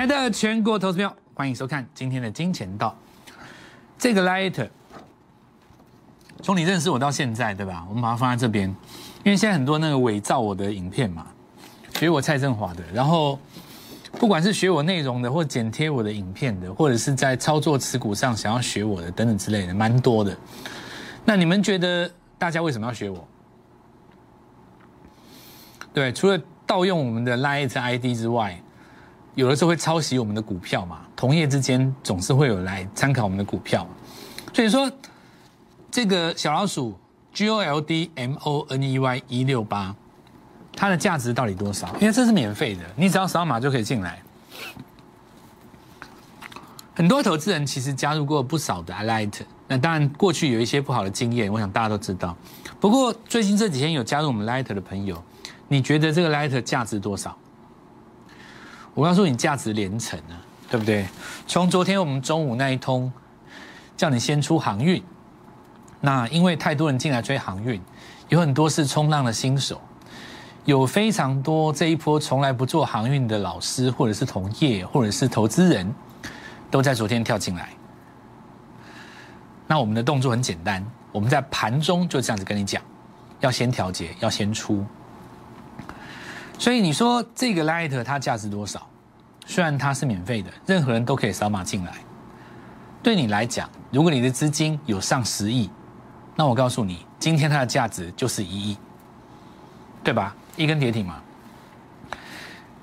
亲爱的全国投资票，欢迎收看今天的金钱道。这个 Light，从你认识我到现在，对吧？我们把它放在这边，因为现在很多那个伪造我的影片嘛，学我蔡振华的，然后不管是学我内容的，或剪贴我的影片的，或者是在操作持股上想要学我的等等之类的，蛮多的。那你们觉得大家为什么要学我？对，除了盗用我们的 Light ID 之外，有的时候会抄袭我们的股票嘛，同业之间总是会有来参考我们的股票，所以说这个小老鼠 G O L D M O N E Y 一六八，它的价值到底多少？因为这是免费的，你只要扫码就可以进来。很多投资人其实加入过不少的 Light，那当然过去有一些不好的经验，我想大家都知道。不过最近这几天有加入我们 Light 的朋友，你觉得这个 Light 价值多少？我告诉你，价值连城啊，对不对？从昨天我们中午那一通，叫你先出航运，那因为太多人进来追航运，有很多是冲浪的新手，有非常多这一波从来不做航运的老师，或者是同业，或者是投资人，都在昨天跳进来。那我们的动作很简单，我们在盘中就这样子跟你讲，要先调节，要先出。所以你说这个 Light 它价值多少？虽然它是免费的，任何人都可以扫码进来。对你来讲，如果你的资金有上十亿，那我告诉你，今天它的价值就是一亿，对吧？一根跌停嘛。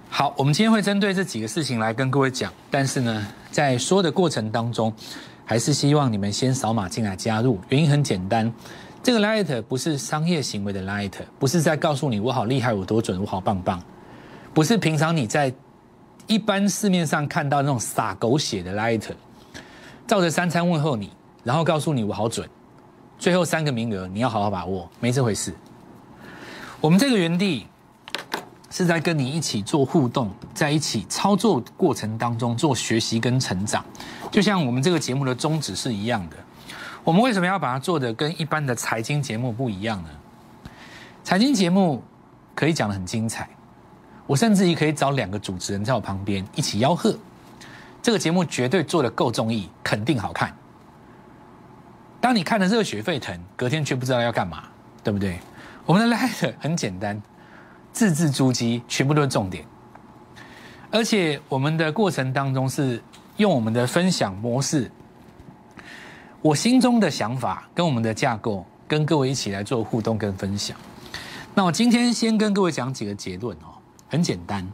好，我们今天会针对这几个事情来跟各位讲，但是呢，在说的过程当中，还是希望你们先扫码进来加入。原因很简单。这个 light 不是商业行为的 light，不是在告诉你我好厉害，我多准，我好棒棒，不是平常你在一般市面上看到那种撒狗血的 light，照着三餐问候你，然后告诉你我好准，最后三个名额你要好好把握，没这回事。我们这个园地是在跟你一起做互动，在一起操作过程当中做学习跟成长，就像我们这个节目的宗旨是一样的。我们为什么要把它做的跟一般的财经节目不一样呢？财经节目可以讲的很精彩，我甚至于可以找两个主持人在我旁边一起吆喝，这个节目绝对做的够综艺，肯定好看。当你看的热血沸腾，隔天却不知道要干嘛，对不对？我们的 light 很简单，字字珠玑，全部都是重点，而且我们的过程当中是用我们的分享模式。我心中的想法跟我们的架构，跟各位一起来做互动跟分享。那我今天先跟各位讲几个结论哦，很简单，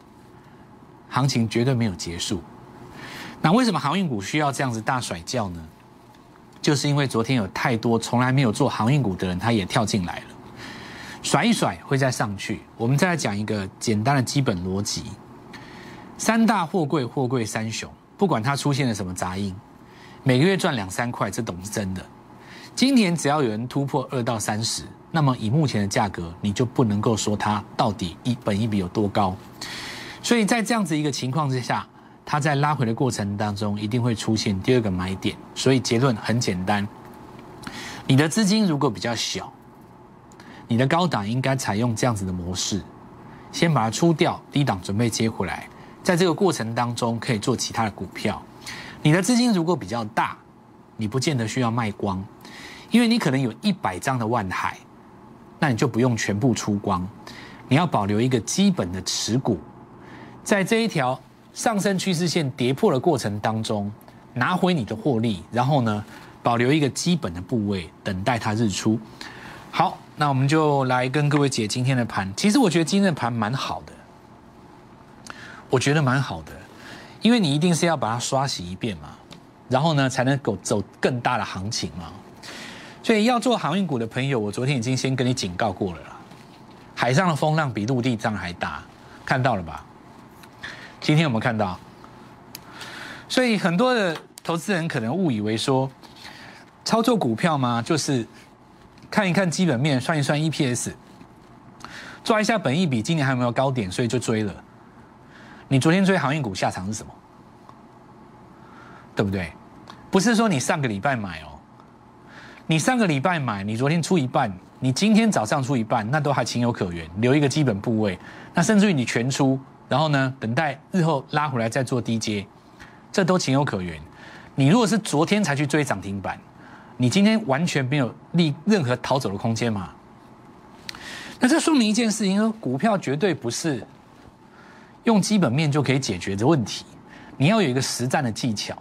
行情绝对没有结束。那为什么航运股需要这样子大甩叫呢？就是因为昨天有太多从来没有做航运股的人，他也跳进来了，甩一甩会再上去。我们再来讲一个简单的基本逻辑：三大货柜，货柜三雄，不管它出现了什么杂音。每个月赚两三块，这懂是真的。今年只要有人突破二到三十，那么以目前的价格，你就不能够说它到底一本一笔有多高。所以在这样子一个情况之下，它在拉回的过程当中，一定会出现第二个买点。所以结论很简单：你的资金如果比较小，你的高档应该采用这样子的模式，先把它出掉，低档准备接回来，在这个过程当中可以做其他的股票。你的资金如果比较大，你不见得需要卖光，因为你可能有一百张的万海，那你就不用全部出光，你要保留一个基本的持股，在这一条上升趋势线跌破的过程当中，拿回你的获利，然后呢，保留一个基本的部位，等待它日出。好，那我们就来跟各位解今天的盘。其实我觉得今天的盘蛮好的，我觉得蛮好的。因为你一定是要把它刷洗一遍嘛，然后呢才能够走更大的行情嘛，所以要做航运股的朋友，我昨天已经先跟你警告过了啦。海上的风浪比陆地上还大，看到了吧？今天有没有看到？所以很多的投资人可能误以为说，操作股票嘛，就是看一看基本面，算一算 EPS，抓一下本益比，今年还有没有高点，所以就追了。你昨天追航运股下场是什么？对不对？不是说你上个礼拜买哦，你上个礼拜买，你昨天出一半，你今天早上出一半，那都还情有可原，留一个基本部位。那甚至于你全出，然后呢，等待日后拉回来再做低阶，这都情有可原。你如果是昨天才去追涨停板，你今天完全没有立任何逃走的空间嘛？那这说明一件事情：说股票绝对不是用基本面就可以解决的问题，你要有一个实战的技巧。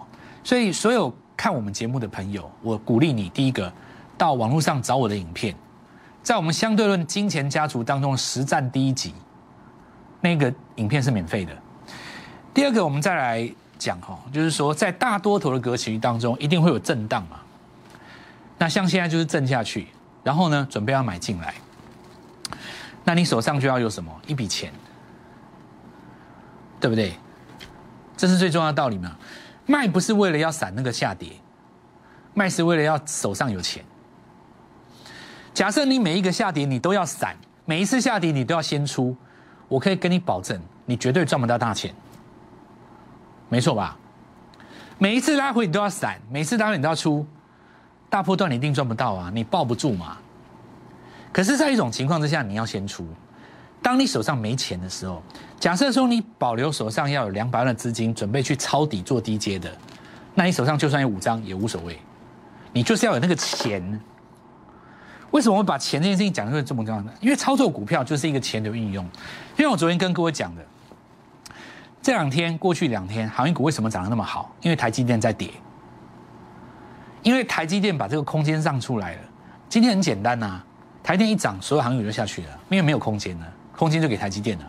所以，所有看我们节目的朋友，我鼓励你：第一个，到网络上找我的影片，在我们相对论金钱家族当中实战第一集，那个影片是免费的。第二个，我们再来讲哈，就是说在大多头的格局当中，一定会有震荡嘛。那像现在就是震下去，然后呢，准备要买进来，那你手上就要有什么一笔钱，对不对？这是最重要的道理嘛。卖不是为了要闪那个下跌，卖是为了要手上有钱。假设你每一个下跌你都要闪，每一次下跌你都要先出，我可以跟你保证，你绝对赚不到大钱，没错吧？每一次拉回你都要闪，每次拉回你都要出，大波段你一定赚不到啊，你抱不住嘛。可是，在一种情况之下，你要先出。当你手上没钱的时候，假设说你保留手上要有两百万的资金，准备去抄底做低阶的，那你手上就算有五张也无所谓，你就是要有那个钱。为什么我把钱这件事情讲的会这么重要呢？因为操作股票就是一个钱的运用。因为我昨天跟各位讲的，这两天过去两天航运股为什么涨得那么好？因为台积电在跌，因为台积电把这个空间让出来了。今天很简单呐，台电一涨，所有航运股就下去了，因为没有空间了。空间就给台积电了，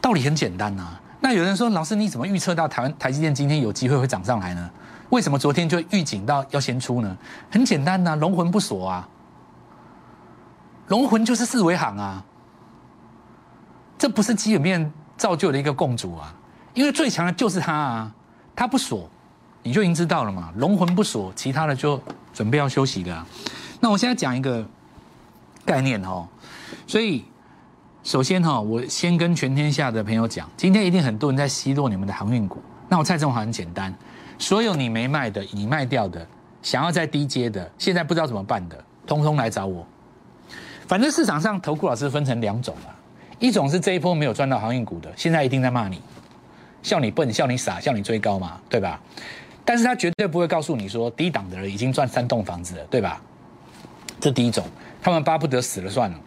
道理很简单呐。那有人说，老师你怎么预测到台湾台积电今天有机会会涨上来呢？为什么昨天就预警到要先出呢？很简单呐，龙魂不锁啊，龙魂就是四维行啊，这不是基本面造就的一个共主啊，因为最强的就是它啊，它不锁，你就已经知道了嘛，龙魂不锁，其他的就准备要休息的。那我现在讲一个概念哦。所以，首先哈，我先跟全天下的朋友讲，今天一定很多人在奚落你们的航运股。那我蔡正华很简单，所有你没卖的、你卖掉的、想要在低阶的、现在不知道怎么办的，通通来找我。反正市场上投顾老师分成两种啊，一种是这一波没有赚到航运股的，现在一定在骂你，笑你笨、笑你傻、笑你追高嘛，对吧？但是他绝对不会告诉你说低档的人已经赚三栋房子了，对吧？这第一种，他们巴不得死了算了。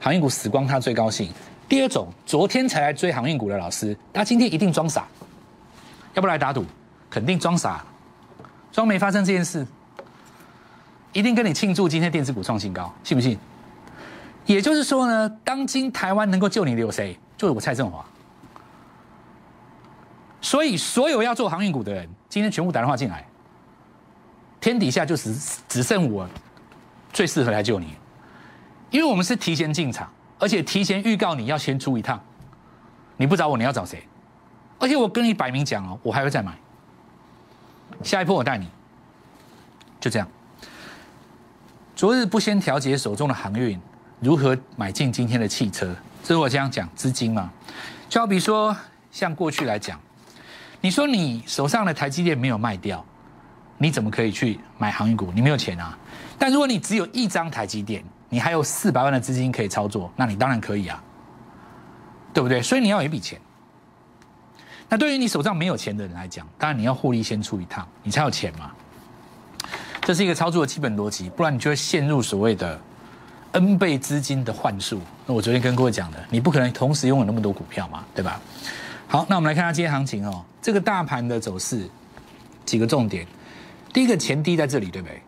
航运股死光，他最高兴。第二种，昨天才来追航运股的老师，他今天一定装傻，要不来打赌，肯定装傻，装没发生这件事，一定跟你庆祝今天电子股创新高，信不信？也就是说呢，当今台湾能够救你的有谁？就是我蔡振华。所以，所有要做航运股的人，今天全部打电话进来，天底下就只只剩我最适合来救你。因为我们是提前进场，而且提前预告你要先出一趟，你不找我，你要找谁？而且我跟你摆明讲哦，我还会再买，下一波我带你，就这样。昨日不先调节手中的航运，如何买进今天的汽车？这是我这样讲资金嘛？就好比说，像过去来讲，你说你手上的台积电没有卖掉，你怎么可以去买航运股？你没有钱啊。但如果你只有一张台积电，你还有四百万的资金可以操作，那你当然可以啊，对不对？所以你要有一笔钱。那对于你手上没有钱的人来讲，当然你要获利先出一趟，你才有钱嘛。这是一个操作的基本逻辑，不然你就会陷入所谓的 N 倍资金的幻术。那我昨天跟各位讲的，你不可能同时拥有那么多股票嘛，对吧？好，那我们来看下今天行情哦，这个大盘的走势几个重点。第一个前低在这里，对不对？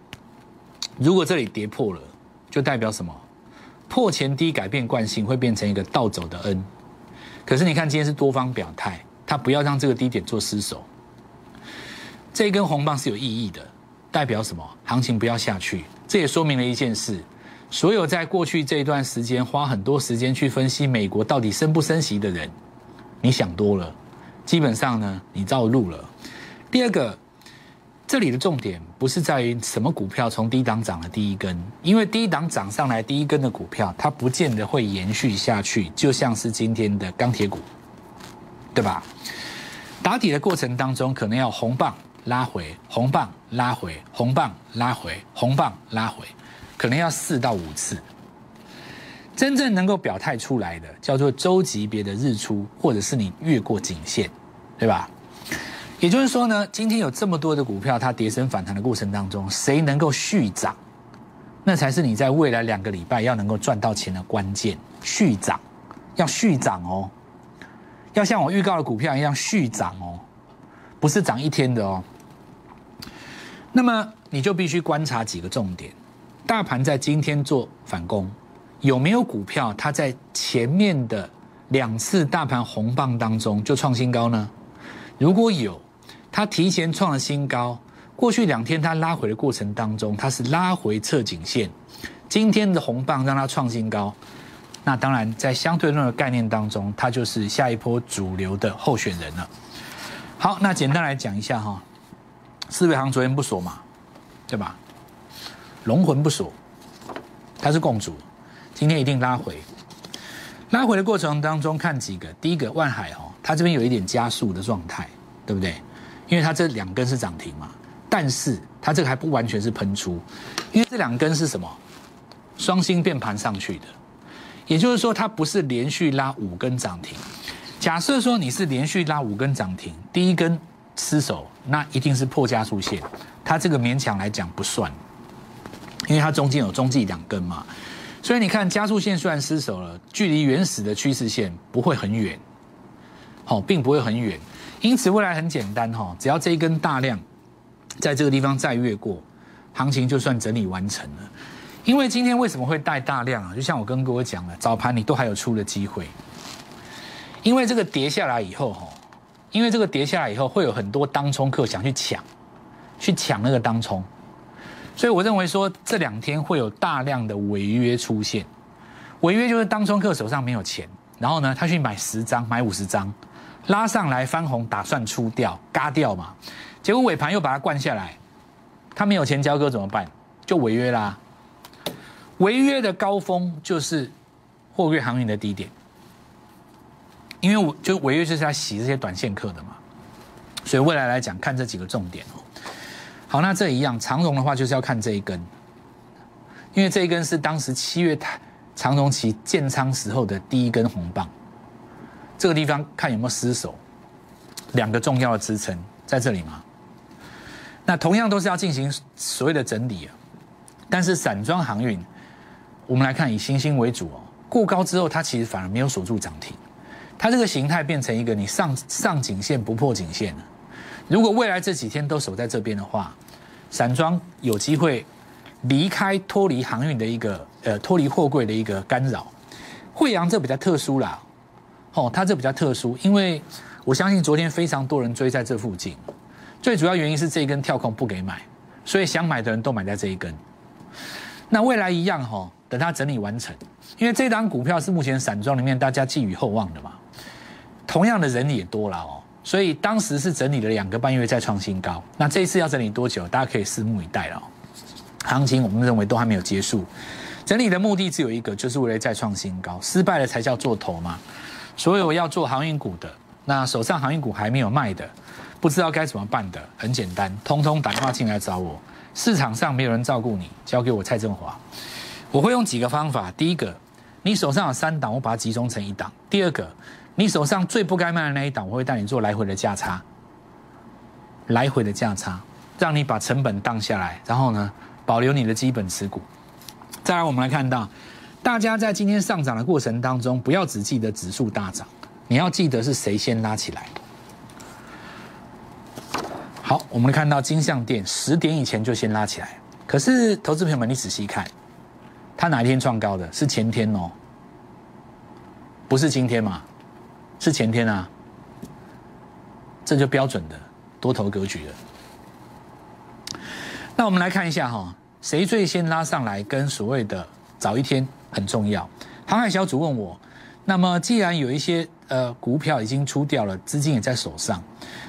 如果这里跌破了。就代表什么？破前低改变惯性，会变成一个倒走的 N。可是你看，今天是多方表态，他不要让这个低点做失守。这一根红棒是有意义的，代表什么？行情不要下去。这也说明了一件事：所有在过去这一段时间花很多时间去分析美国到底升不升息的人，你想多了。基本上呢，你绕路了。第二个。这里的重点不是在于什么股票从低档涨了第一根，因为低档涨上来第一根的股票，它不见得会延续下去，就像是今天的钢铁股，对吧？打底的过程当中，可能要红棒拉回，红棒拉回，红棒拉回，红棒拉回，可能要四到五次。真正能够表态出来的，叫做周级别的日出，或者是你越过颈线，对吧？也就是说呢，今天有这么多的股票，它跌升反弹的过程当中，谁能够续涨，那才是你在未来两个礼拜要能够赚到钱的关键。续涨，要续涨哦，要像我预告的股票一样续涨哦，不是涨一天的哦。那么你就必须观察几个重点：大盘在今天做反攻，有没有股票它在前面的两次大盘红棒当中就创新高呢？如果有，它提前创了新高。过去两天它拉回的过程当中，它是拉回测颈线。今天的红棒让它创新高，那当然在相对论的概念当中，它就是下一波主流的候选人了。好，那简单来讲一下哈。四维行昨天不锁嘛，对吧？龙魂不锁，它是共主，今天一定拉回。拉回的过程当中看几个，第一个万海哦，它这边有一点加速的状态，对不对？因为它这两根是涨停嘛，但是它这个还不完全是喷出，因为这两根是什么？双星变盘上去的，也就是说它不是连续拉五根涨停。假设说你是连续拉五根涨停，第一根。失手，那一定是破加速线，它这个勉强来讲不算，因为它中间有中继两根嘛，所以你看加速线虽然失手了，距离原始的趋势线不会很远，好，并不会很远，因此未来很简单哈，只要这一根大量在这个地方再越过，行情就算整理完成了。因为今天为什么会带大量啊？就像我跟各位讲了，早盘你都还有出的机会，因为这个跌下来以后哈。因为这个跌下来以后，会有很多当冲客想去抢，去抢那个当冲，所以我认为说这两天会有大量的违约出现。违约就是当冲客手上没有钱，然后呢，他去买十张、买五十张，拉上来翻红，打算出掉、嘎掉嘛，结果尾盘又把它灌下来，他没有钱交割怎么办？就违约啦。违约的高峰就是货柜航运的低点。因为我就违约就是要洗这些短线客的嘛，所以未来来讲看这几个重点哦。好，那这一样长荣的话就是要看这一根，因为这一根是当时七月台长荣期建仓时候的第一根红棒，这个地方看有没有失守，两个重要的支撑在这里吗。那同样都是要进行所谓的整理啊，但是散装航运，我们来看以星星为主哦，过高之后它其实反而没有锁住涨停。它这个形态变成一个你上上颈线不破颈线了。如果未来这几天都守在这边的话，散装有机会离开脱离航运的一个呃脱离货柜的一个干扰。惠阳这比较特殊啦，哦，它这比较特殊，因为我相信昨天非常多人追在这附近，最主要原因是这一根跳空不给买，所以想买的人都买在这一根。那未来一样哈，等它整理完成，因为这张股票是目前散装里面大家寄予厚望的嘛。同样的人也多了哦，所以当时是整理了两个半月再创新高。那这一次要整理多久？大家可以拭目以待了。行情我们认为都还没有结束，整理的目的只有一个，就是为了再创新高。失败了才叫做头嘛。所有要做航运股的，那手上航运股还没有卖的，不知道该怎么办的，很简单，通通打电话进来找我。市场上没有人照顾你，交给我蔡振华，我会用几个方法。第一个，你手上有三档，我把它集中成一档。第二个。你手上最不该卖的那一档，我会带你做来回的价差，来回的价差，让你把成本荡下来，然后呢，保留你的基本持股。再来，我们来看到，大家在今天上涨的过程当中，不要只记得指数大涨，你要记得是谁先拉起来。好，我们看到金相店十点以前就先拉起来，可是投资朋友们，你仔细看，它哪一天创高的？是前天哦，不是今天嘛？是前天啊，这就标准的多头格局了。那我们来看一下哈，谁最先拉上来？跟所谓的早一天很重要。航海小组问我，那么既然有一些呃股票已经出掉了，资金也在手上，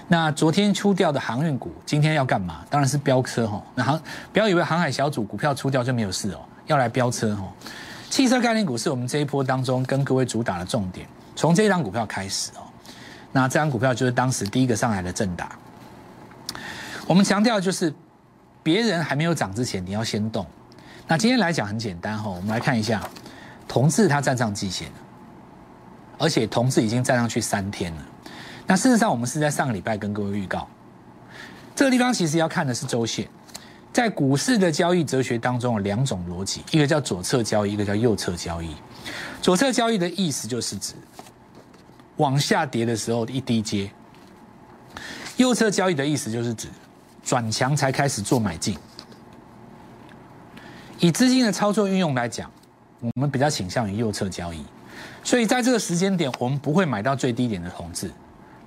那昨天出掉的航运股今天要干嘛？当然是飙车哈。那航不要以为航海小组股票出掉就没有事哦，要来飙车哈。汽车概念股是我们这一波当中跟各位主打的重点。从这张股票开始哦，那这张股票就是当时第一个上来的正达。我们强调就是，别人还没有涨之前，你要先动。那今天来讲很简单哈，我们来看一下，同志它站上季线，而且同志已经站上去三天了。那事实上，我们是在上个礼拜跟各位预告，这个地方其实要看的是周线。在股市的交易哲学当中有两种逻辑，一个叫左侧交易，一个叫右侧交易。左侧交易的意思就是指往下跌的时候一低接；右侧交易的意思就是指转强才开始做买进。以资金的操作运用来讲，我们比较倾向于右侧交易，所以在这个时间点，我们不会买到最低点的同志，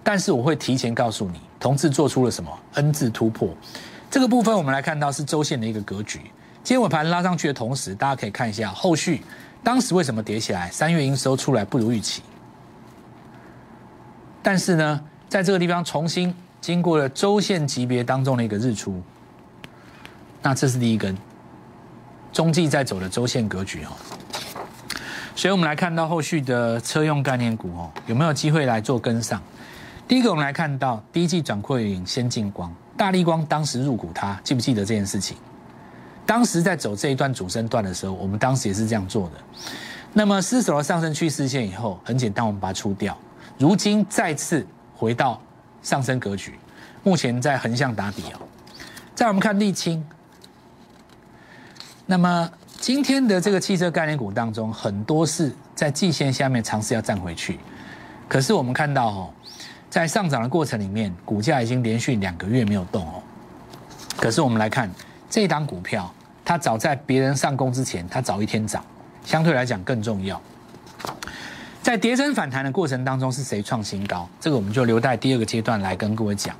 但是我会提前告诉你，同志做出了什么 N 字突破。这个部分我们来看到是周线的一个格局。今尾盘拉上去的同时，大家可以看一下后续，当时为什么跌起来？三月营收出来不如预期，但是呢，在这个地方重新经过了周线级别当中的一个日出，那这是第一根，中继在走的周线格局哦。所以我们来看到后续的车用概念股哦，有没有机会来做跟上？第一个我们来看到第一季转扩云先进光。大力光当时入股，它记不记得这件事情？当时在走这一段主升段的时候，我们当时也是这样做的。那么失守了上升趋势线以后，很简单，我们把它出掉。如今再次回到上升格局，目前在横向打底哦。再我们看沥青，那么今天的这个汽车概念股当中，很多是在季线下面尝试要站回去，可是我们看到哦。在上涨的过程里面，股价已经连续两个月没有动哦。可是我们来看这档股票，它早在别人上攻之前，它早一天涨，相对来讲更重要。在跌升反弹的过程当中，是谁创新高？这个我们就留待第二个阶段来跟各位讲。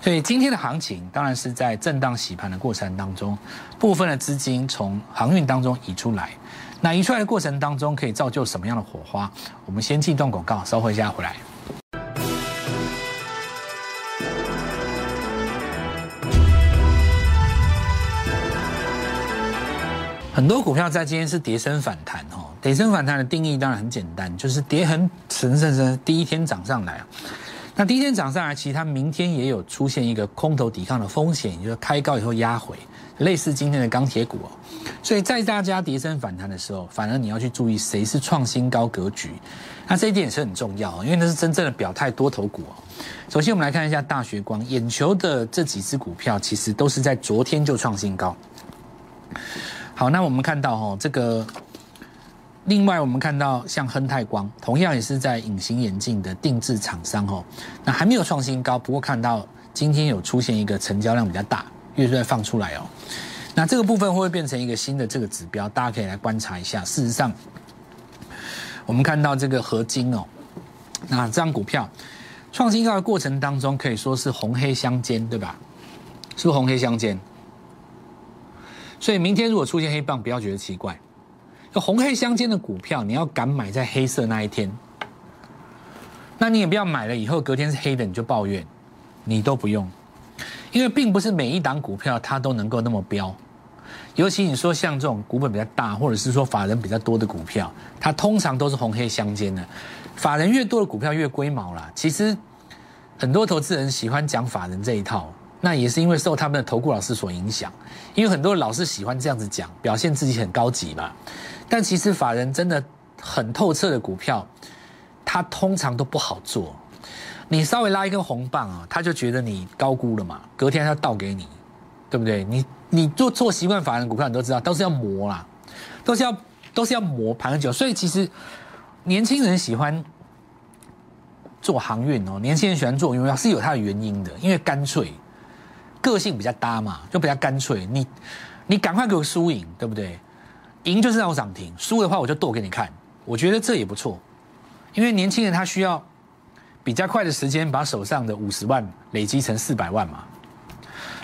所以今天的行情当然是在震荡洗盘的过程当中，部分的资金从航运当中移出来。那移出来的过程当中，可以造就什么样的火花？我们先进段广告，稍后一下回来。很多股票在今天是跌升反弹哦，跌升反弹的定义当然很简单，就是跌很神神神第一天涨上来，那第一天涨上来，其实它明天也有出现一个空头抵抗的风险，也就是开高以后压回，类似今天的钢铁股哦。所以在大家跌升反弹的时候，反而你要去注意谁是创新高格局，那这一点也是很重要，因为那是真正的表态多头股哦。首先我们来看一下大学光，眼球的这几只股票其实都是在昨天就创新高。好，那我们看到哈，这个另外我们看到像亨泰光，同样也是在隐形眼镜的定制厂商哦，那还没有创新高，不过看到今天有出现一个成交量比较大，月在放出来哦，那这个部分会不会变成一个新的这个指标？大家可以来观察一下。事实上，我们看到这个合金哦，那这张股票创新高的过程当中，可以说是红黑相间，对吧？是不是红黑相间？所以明天如果出现黑棒，不要觉得奇怪。红黑相间的股票，你要敢买在黑色那一天，那你也不要买了以后隔天是黑的你就抱怨，你都不用，因为并不是每一档股票它都能够那么标。尤其你说像这种股本比较大，或者是说法人比较多的股票，它通常都是红黑相间的。法人越多的股票越龟毛啦。其实很多投资人喜欢讲法人这一套。那也是因为受他们的投顾老师所影响，因为很多老师喜欢这样子讲，表现自己很高级嘛。但其实法人真的很透彻的股票，他通常都不好做。你稍微拉一根红棒啊，他就觉得你高估了嘛，隔天他倒给你，对不对？你你做做习惯法人股票，你都知道都是要磨啦，都是要都是要磨盘很久。所以其实年轻人喜欢做航运哦，年轻人喜欢做，因为是有它的原因的，因为干脆。个性比较搭嘛，就比较干脆。你，你赶快给我输赢，对不对？赢就是让我涨停，输的话我就剁给你看。我觉得这也不错，因为年轻人他需要比较快的时间把手上的五十万累积成四百万嘛。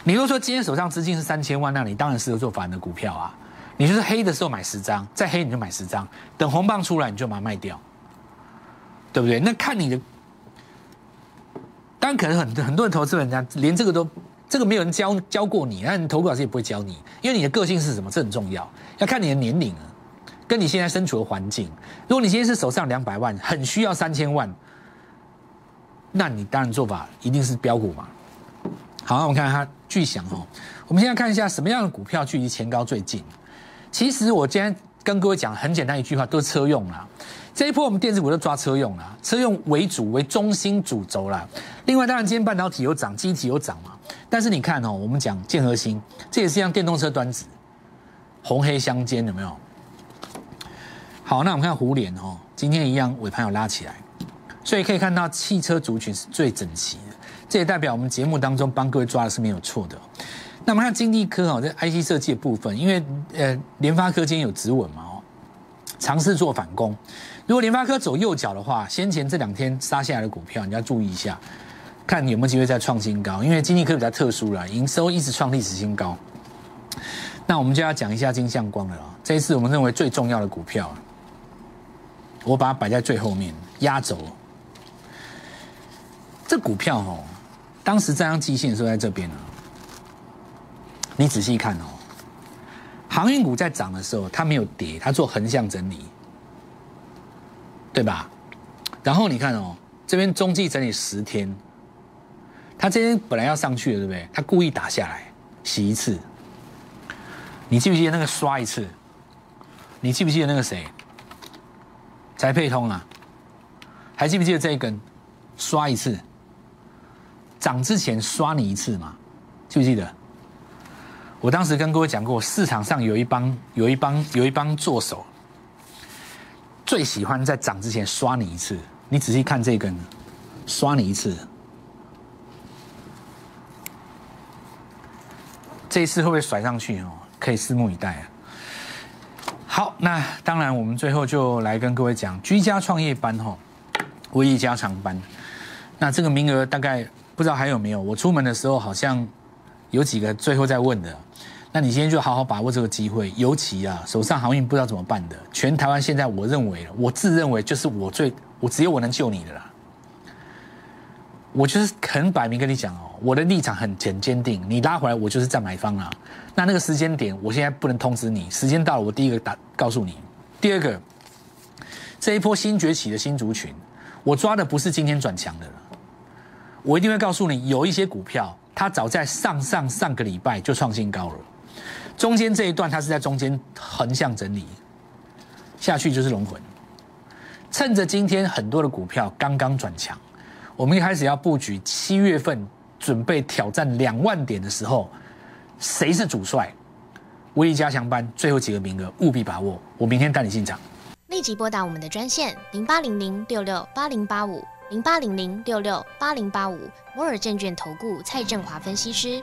你如果说今天手上资金是三千万，那你当然适合做反的股票啊。你就是黑的时候买十张，再黑你就买十张，等红棒出来你就把它卖掉，对不对？那看你的，当然可能很很多人投资人家连这个都。这个没有人教教过你，那你投顾老师也不会教你，因为你的个性是什么？这很重要，要看你的年龄啊，跟你现在身处的环境。如果你今天是手上两百万，很需要三千万，那你当然做法一定是标股嘛。好，我们看它巨响哦。我们现在看一下什么样的股票距离前高最近。其实我今天跟各位讲很简单一句话，都是车用啦。这一波我们电子股都抓车用啦，车用为主为中心主轴啦。另外，当然今天半导体有涨，机体有涨嘛。但是你看哦，我们讲建核心，这也是像电动车端子，红黑相间，有没有？好，那我们看胡联哦，今天一样尾盘有拉起来，所以可以看到汽车族群是最整齐的，这也代表我们节目当中帮各位抓的是没有错的。那么看金地科哦，这 IC 设计的部分，因为呃联发科今天有止稳嘛哦，尝试做反攻。如果联发科走右脚的话，先前这两天杀下来的股票，你要注意一下，看有没有机会再创新高。因为经济科比较特殊了，营收一直创历史新高。那我们就要讲一下金相光了。这一次我们认为最重要的股票，我把它摆在最后面压轴。这股票哦，当时站上基线的时候在这边啊，你仔细看哦，航运股在涨的时候，它没有跌，它做横向整理。对吧？然后你看哦，这边中继整理十天，他今天本来要上去的，对不对？他故意打下来，洗一次。你记不记得那个刷一次？你记不记得那个谁？翟配通啊？还记不记得这一根刷一次？涨之前刷你一次嘛？记不记得？我当时跟各位讲过，市场上有一帮有一帮有一帮做手。最喜欢在涨之前刷你一次，你仔细看这根，刷你一次，这一次会不会甩上去哦？可以拭目以待啊。好，那当然我们最后就来跟各位讲居家创业班哈，微一加长班。那这个名额大概不知道还有没有？我出门的时候好像有几个最后在问的。那你今天就好好把握这个机会，尤其啊，手上航运不知道怎么办的，全台湾现在我认为，我自认为就是我最，我只有我能救你的啦。我就是很摆明跟你讲哦，我的立场很很坚定，你拉回来我就是在买方啊。那那个时间点，我现在不能通知你，时间到了，我第一个打告诉你。第二个，这一波新崛起的新族群，我抓的不是今天转强的了，我一定会告诉你，有一些股票，它早在上上上个礼拜就创新高了。中间这一段，它是在中间横向整理，下去就是龙魂。趁着今天很多的股票刚刚转强，我们一开始要布局七月份准备挑战两万点的时候，谁是主帅？威力加强班最后几个名额务必把握，我明天带你进场。立即拨打我们的专线零八零零六六八零八五零八零零六六八零八五摩尔证券投顾蔡振华分析师。